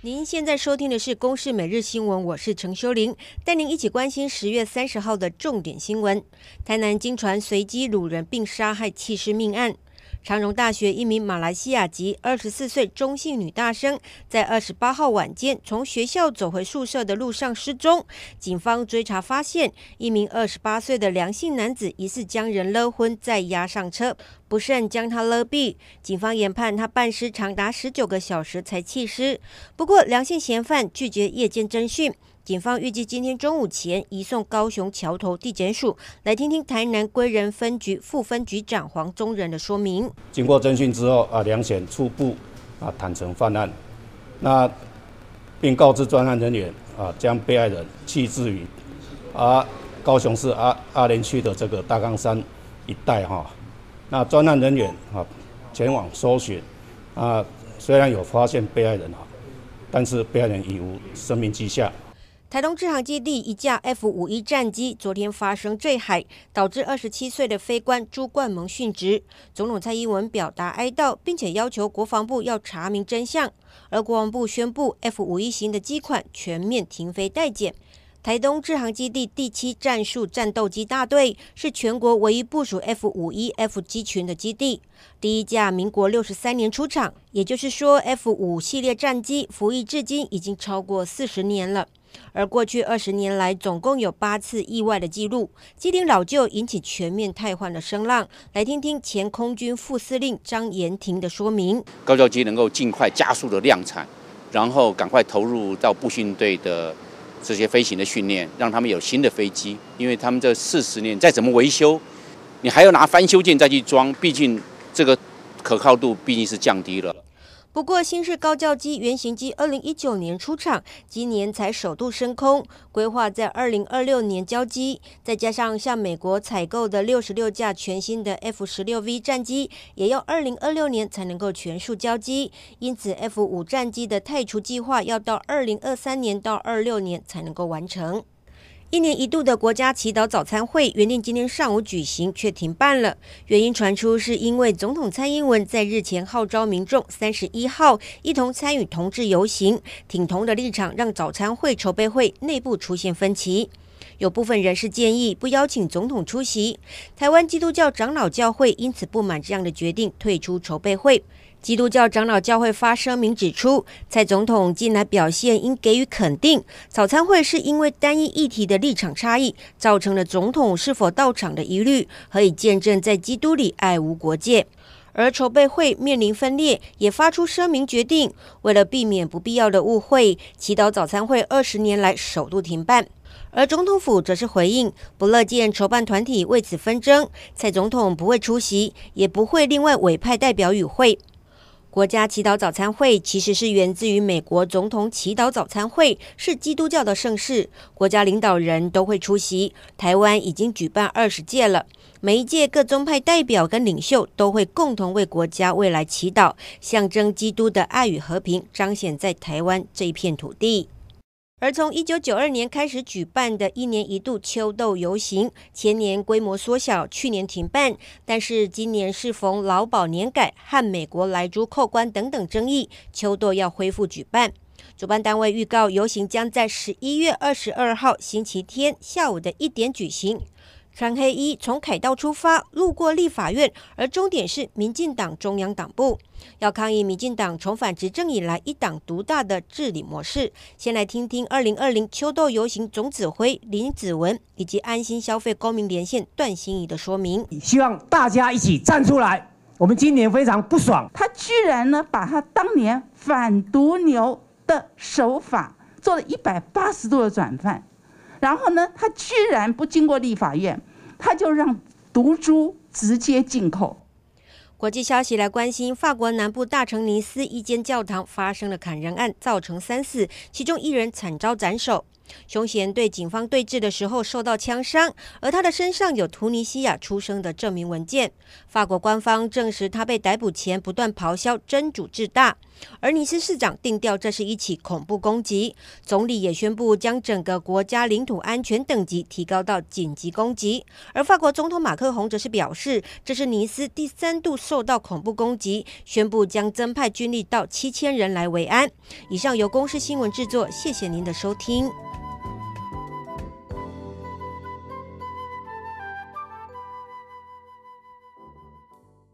您现在收听的是《公视每日新闻》，我是陈修玲，带您一起关心十月三十号的重点新闻。台南惊传随机掳人并杀害弃尸命案。长荣大学一名马来西亚籍二十四岁中性女大生，在二十八号晚间从学校走回宿舍的路上失踪。警方追查发现，一名二十八岁的梁姓男子疑似将人勒昏，再押上车，不慎将他勒毙。警方研判他半尸长达十九个小时才弃尸。不过，梁姓嫌犯拒绝夜间侦讯。警方预计今天中午前移送高雄桥头地检署。来听听台南归仁分局副分局长黄宗仁的说明。经过侦讯之后，啊，梁显初步啊坦承犯案，那并告知专案人员啊，将被害人弃置于啊高雄市阿阿莲区的这个大冈山一带哈。那专案人员啊前往搜寻啊，虽然有发现被害人啊，但是被害人已无生命迹象。台东志航基地一架 F 五一战机昨天发生坠海，导致二十七岁的飞官朱冠蒙殉职。总统蔡英文表达哀悼，并且要求国防部要查明真相。而国防部宣布，F 五一型的机款全面停飞待检。台东志航基地第七战术战斗机大队是全国唯一部署 F 五一 F 机群的基地，第一架民国六十三年出厂，也就是说，F 五系列战机服役至今已经超过四十年了。而过去二十年来，总共有八次意外的记录，机龄老旧引起全面汰换的声浪。来听听前空军副司令张延廷的说明：高教机能够尽快加速的量产，然后赶快投入到步训队的这些飞行的训练，让他们有新的飞机。因为他们这四十年再怎么维修，你还要拿翻修件再去装，毕竟这个可靠度毕竟是降低了。不过，新式高教机原型机二零一九年出厂，今年才首度升空，规划在二零二六年交机。再加上向美国采购的六十六架全新的 F 十六 V 战机，也要二零二六年才能够全数交机。因此，F 五战机的汰除计划要到二零二三年到二六年才能够完成。一年一度的国家祈祷早餐会原定今天上午举行，却停办了。原因传出是因为总统蔡英文在日前号召民众三十一号一同参与同志游行，挺同的立场让早餐会筹备会内部出现分歧。有部分人士建议不邀请总统出席。台湾基督教长老教会因此不满这样的决定，退出筹备会。基督教长老教会发声明指出，蔡总统近来表现应给予肯定。早餐会是因为单一议题的立场差异，造成了总统是否到场的疑虑，可以见证在基督里爱无国界。而筹备会面临分裂，也发出声明决定，为了避免不必要的误会，祈祷早餐会二十年来首度停办。而总统府则是回应，不乐见筹办团体为此纷争，蔡总统不会出席，也不会另外委派代表与会。国家祈祷早餐会其实是源自于美国总统祈祷早餐会，是基督教的盛事，国家领导人都会出席。台湾已经举办二十届了，每一届各宗派代表跟领袖都会共同为国家未来祈祷，象征基督的爱与和平彰显在台湾这一片土地。而从一九九二年开始举办的一年一度秋斗游行，前年规模缩小，去年停办，但是今年适逢劳保年改和美国来猪扣关等等争议，秋斗要恢复举办。主办单位预告，游行将在十一月二十二号星期天下午的一点举行。穿黑衣从凯道出发，路过立法院，而终点是民进党中央党部，要抗议民进党重返执政以来一党独大的治理模式。先来听听二零二零秋斗游行总指挥林子文以及安心消费公民连线段心怡的说明。希望大家一起站出来，我们今年非常不爽，他居然呢把他当年反毒牛的手法做了一百八十度的转换。然后呢，他居然不经过立法院，他就让毒株直接进口。国际消息来关心，法国南部大城尼斯一间教堂发生了砍人案，造成三死，其中一人惨遭斩首。凶嫌对警方对峙的时候受到枪伤，而他的身上有突尼西亚出生的证明文件。法国官方证实，他被逮捕前不断咆哮“真主至大”。而尼斯市长定调这是一起恐怖攻击，总理也宣布将整个国家领土安全等级提高到紧急攻击。而法国总统马克宏则是表示，这是尼斯第三度受到恐怖攻击，宣布将增派军力到七千人来维安。以上由公司新闻制作，谢谢您的收听。